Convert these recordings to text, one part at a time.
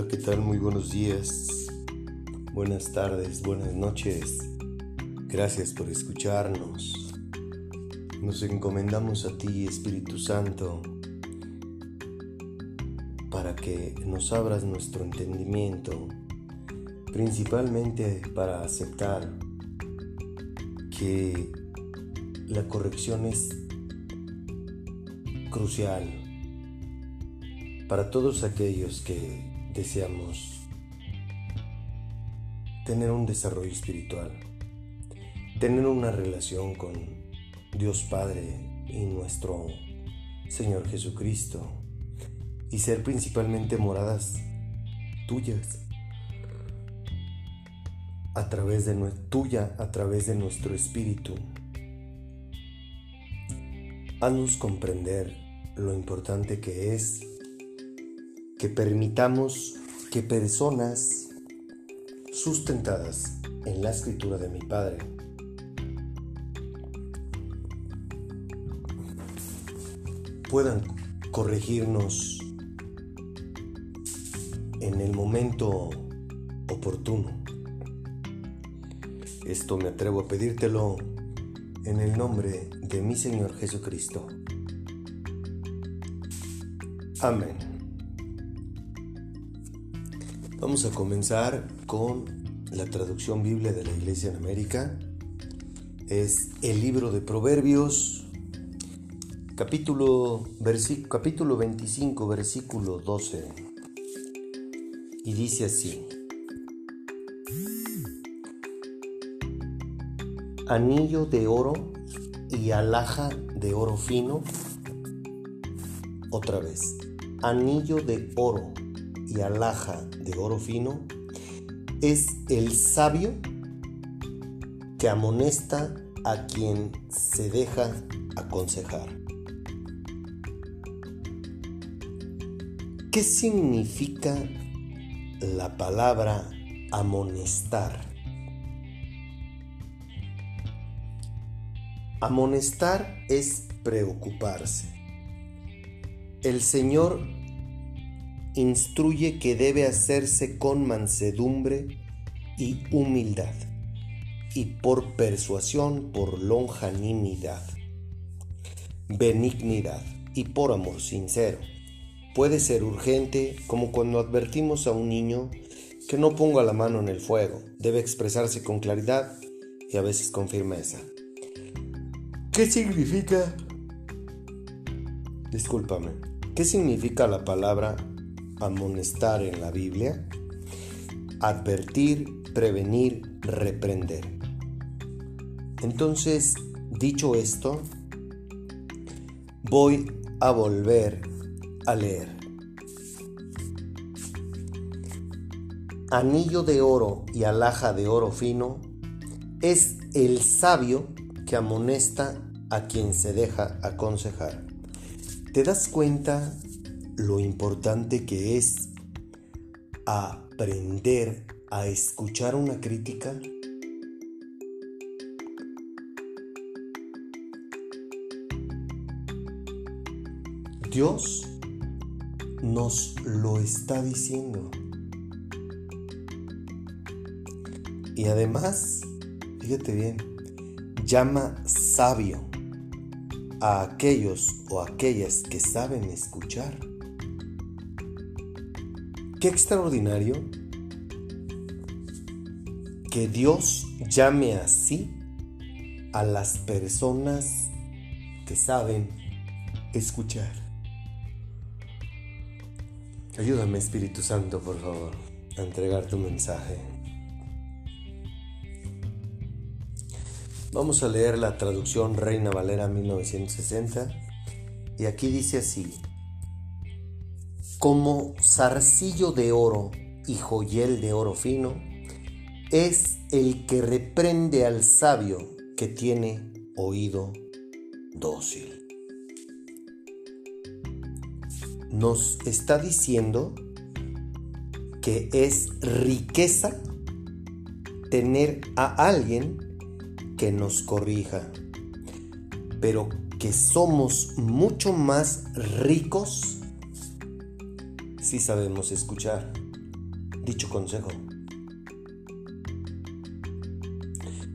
Hola, ¿qué tal? Muy buenos días, buenas tardes, buenas noches. Gracias por escucharnos. Nos encomendamos a ti, Espíritu Santo, para que nos abras nuestro entendimiento, principalmente para aceptar que la corrección es crucial para todos aquellos que deseamos tener un desarrollo espiritual, tener una relación con Dios Padre y nuestro Señor Jesucristo y ser principalmente moradas tuyas a través de tuya a través de nuestro espíritu. Haznos comprender lo importante que es que permitamos que personas sustentadas en la escritura de mi Padre puedan corregirnos en el momento oportuno. Esto me atrevo a pedírtelo en el nombre de mi Señor Jesucristo. Amén. Vamos a comenzar con la traducción biblia de la Iglesia en América. Es el libro de Proverbios, capítulo, capítulo 25, versículo 12. Y dice así. Anillo de oro y alhaja de oro fino. Otra vez. Anillo de oro y alhaja de oro fino es el sabio que amonesta a quien se deja aconsejar. ¿Qué significa la palabra amonestar? Amonestar es preocuparse. El Señor instruye que debe hacerse con mansedumbre y humildad, y por persuasión, por longanimidad, benignidad y por amor sincero. Puede ser urgente como cuando advertimos a un niño que no ponga la mano en el fuego. Debe expresarse con claridad y a veces con firmeza. ¿Qué significa? Discúlpame. ¿Qué significa la palabra amonestar en la Biblia? Advertir, prevenir, reprender. Entonces, dicho esto, voy a volver a leer. Anillo de oro y alhaja de oro fino es el sabio que amonesta a quien se deja aconsejar. ¿Te das cuenta lo importante que es aprender a escuchar una crítica? Dios nos lo está diciendo. Y además, fíjate bien, llama sabio a aquellos o aquellas que saben escuchar. Qué extraordinario que Dios llame así a las personas que saben escuchar. Ayúdame Espíritu Santo, por favor, a entregar tu mensaje. Vamos a leer la traducción Reina Valera 1960 y aquí dice así, como zarcillo de oro y joyel de oro fino, es el que reprende al sabio que tiene oído dócil. Nos está diciendo que es riqueza tener a alguien que nos corrija, pero que somos mucho más ricos si sabemos escuchar. dicho consejo?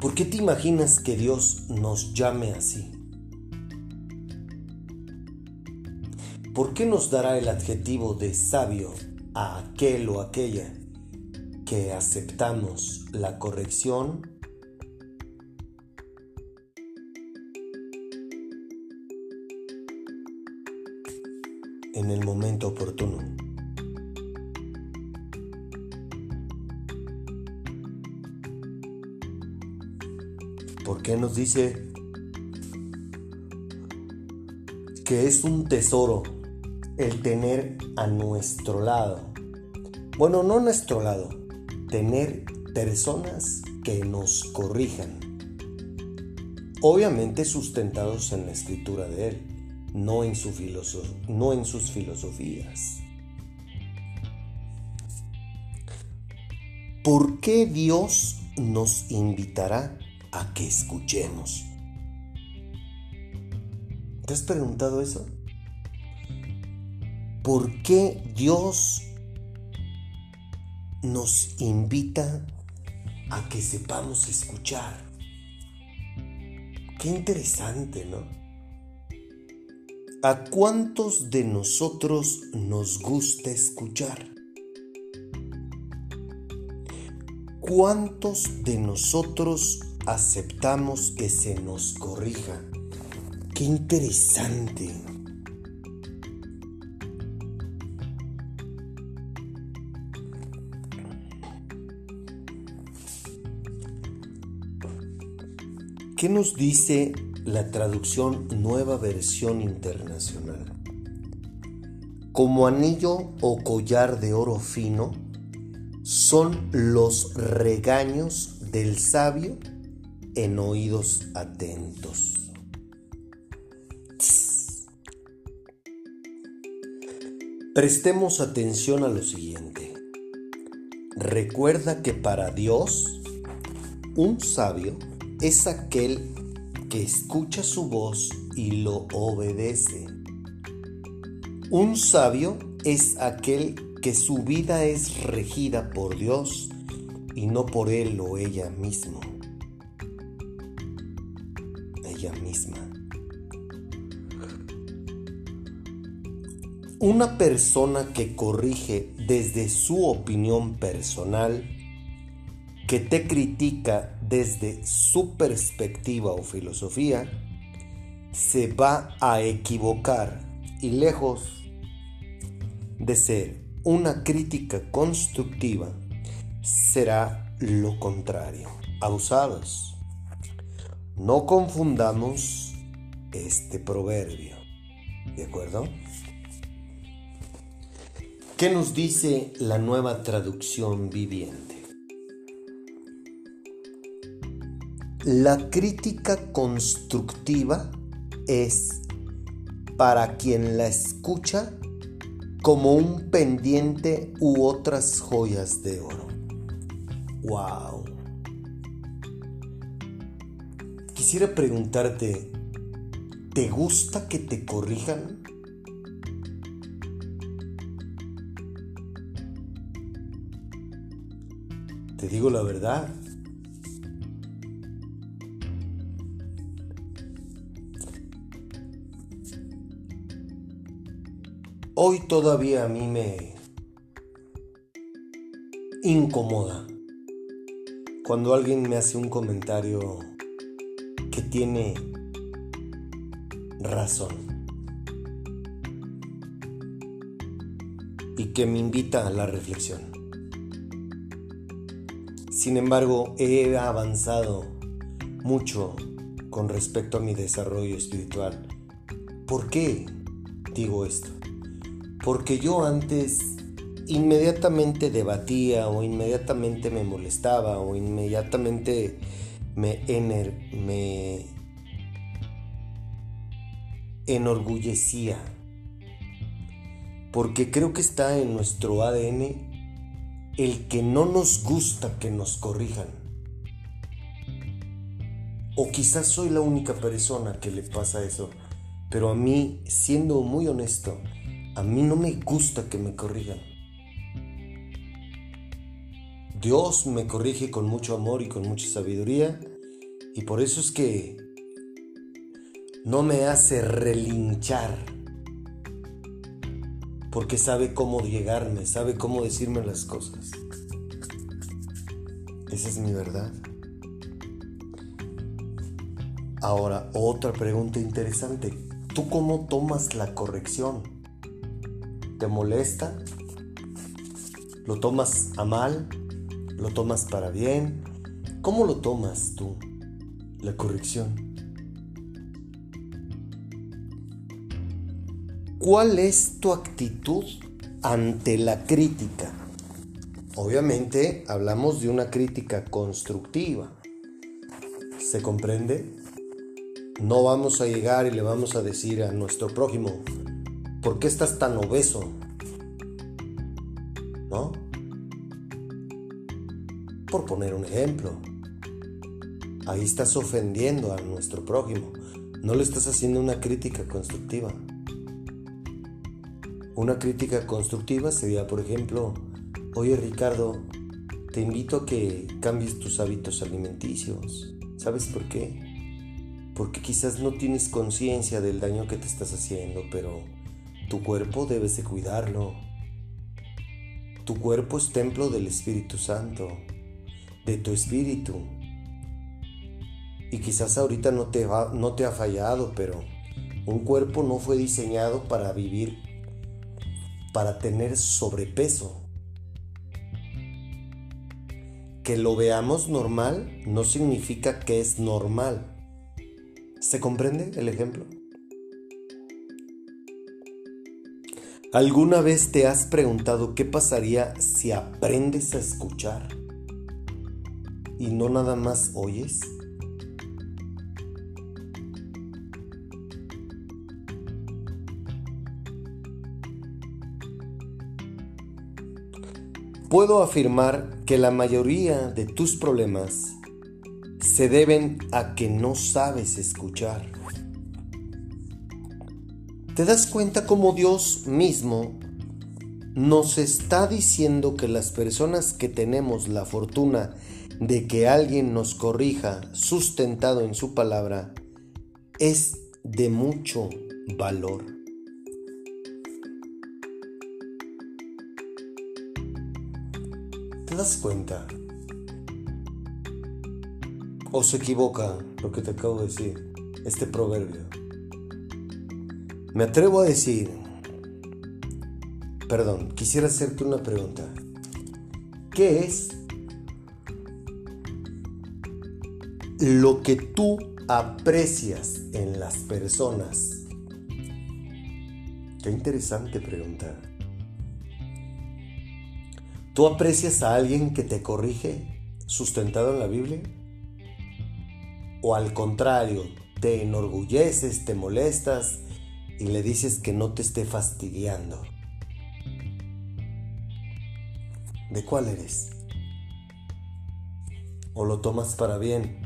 ¿Por qué te imaginas que Dios nos llame así? ¿Por qué nos dará el adjetivo de sabio a aquel o aquella que aceptamos la corrección en el momento oportuno. ¿Por qué nos dice que es un tesoro el tener a nuestro lado? Bueno, no nuestro lado, tener personas que nos corrijan. Obviamente sustentados en la escritura de Él no en, no en sus filosofías. ¿Por qué Dios nos invitará a que escuchemos? ¿Te has preguntado eso? ¿Por qué Dios nos invita a que sepamos escuchar? Qué interesante, ¿no? ¿A cuántos de nosotros nos gusta escuchar? ¿Cuántos de nosotros aceptamos que se nos corrija? Qué interesante. ¿Qué nos dice la traducción Nueva Versión Internacional. Como anillo o collar de oro fino son los regaños del sabio en oídos atentos. Prestemos atención a lo siguiente. Recuerda que para Dios, un sabio es aquel que escucha su voz y lo obedece. Un sabio es aquel que su vida es regida por Dios y no por él o ella mismo. Misma. Una persona que corrige desde su opinión personal, que te critica desde su perspectiva o filosofía, se va a equivocar y lejos de ser una crítica constructiva, será lo contrario, abusados. No confundamos este proverbio, ¿de acuerdo? ¿Qué nos dice la nueva traducción viviente? La crítica constructiva es para quien la escucha como un pendiente u otras joyas de oro. ¡Wow! Quisiera preguntarte, ¿te gusta que te corrijan? Te digo la verdad, hoy todavía a mí me incomoda cuando alguien me hace un comentario tiene razón y que me invita a la reflexión. Sin embargo, he avanzado mucho con respecto a mi desarrollo espiritual. ¿Por qué digo esto? Porque yo antes inmediatamente debatía o inmediatamente me molestaba o inmediatamente me, me enorgullecía. Porque creo que está en nuestro ADN el que no nos gusta que nos corrijan. O quizás soy la única persona que le pasa eso. Pero a mí, siendo muy honesto, a mí no me gusta que me corrijan. Dios me corrige con mucho amor y con mucha sabiduría y por eso es que no me hace relinchar porque sabe cómo llegarme, sabe cómo decirme las cosas. Esa es mi verdad. Ahora, otra pregunta interesante. ¿Tú cómo tomas la corrección? ¿Te molesta? ¿Lo tomas a mal? ¿Lo tomas para bien? ¿Cómo lo tomas tú, la corrección? ¿Cuál es tu actitud ante la crítica? Obviamente hablamos de una crítica constructiva. ¿Se comprende? No vamos a llegar y le vamos a decir a nuestro prójimo, ¿por qué estás tan obeso? ¿No? Por poner un ejemplo. Ahí estás ofendiendo a nuestro prójimo. No le estás haciendo una crítica constructiva. Una crítica constructiva sería, por ejemplo, oye Ricardo, te invito a que cambies tus hábitos alimenticios. ¿Sabes por qué? Porque quizás no tienes conciencia del daño que te estás haciendo, pero tu cuerpo debes de cuidarlo. Tu cuerpo es templo del Espíritu Santo, de tu espíritu. Y quizás ahorita no te, no te ha fallado, pero un cuerpo no fue diseñado para vivir para tener sobrepeso. Que lo veamos normal no significa que es normal. ¿Se comprende el ejemplo? ¿Alguna vez te has preguntado qué pasaría si aprendes a escuchar y no nada más oyes? puedo afirmar que la mayoría de tus problemas se deben a que no sabes escuchar. ¿Te das cuenta cómo Dios mismo nos está diciendo que las personas que tenemos la fortuna de que alguien nos corrija sustentado en su palabra es de mucho valor? ¿Te das cuenta? ¿O se equivoca lo que te acabo de decir? Este proverbio. Me atrevo a decir, perdón, quisiera hacerte una pregunta. ¿Qué es lo que tú aprecias en las personas? Qué interesante pregunta. ¿Tú aprecias a alguien que te corrige sustentado en la Biblia? ¿O al contrario, te enorgulleces, te molestas y le dices que no te esté fastidiando? ¿De cuál eres? ¿O lo tomas para bien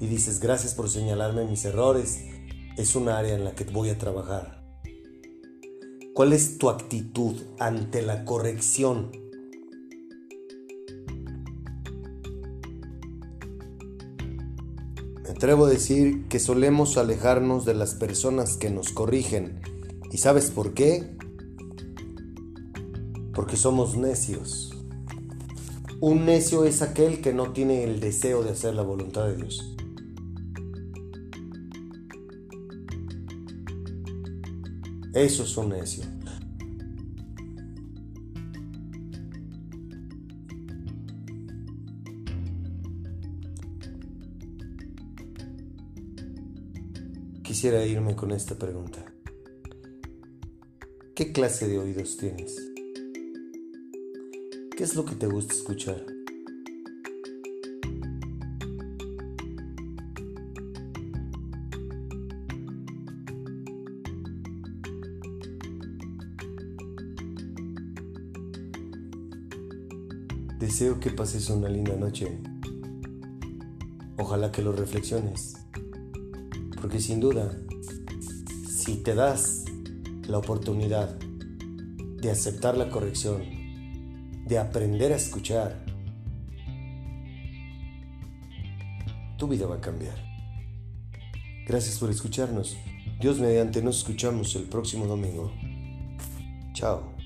y dices gracias por señalarme mis errores? Es un área en la que voy a trabajar. ¿Cuál es tu actitud ante la corrección? Me atrevo a decir que solemos alejarnos de las personas que nos corrigen. ¿Y sabes por qué? Porque somos necios. Un necio es aquel que no tiene el deseo de hacer la voluntad de Dios. Eso es un necio. Quisiera irme con esta pregunta. ¿Qué clase de oídos tienes? ¿Qué es lo que te gusta escuchar? Deseo que pases una linda noche. Ojalá que lo reflexiones. Porque sin duda, si te das la oportunidad de aceptar la corrección, de aprender a escuchar, tu vida va a cambiar. Gracias por escucharnos. Dios mediante nos escuchamos el próximo domingo. Chao.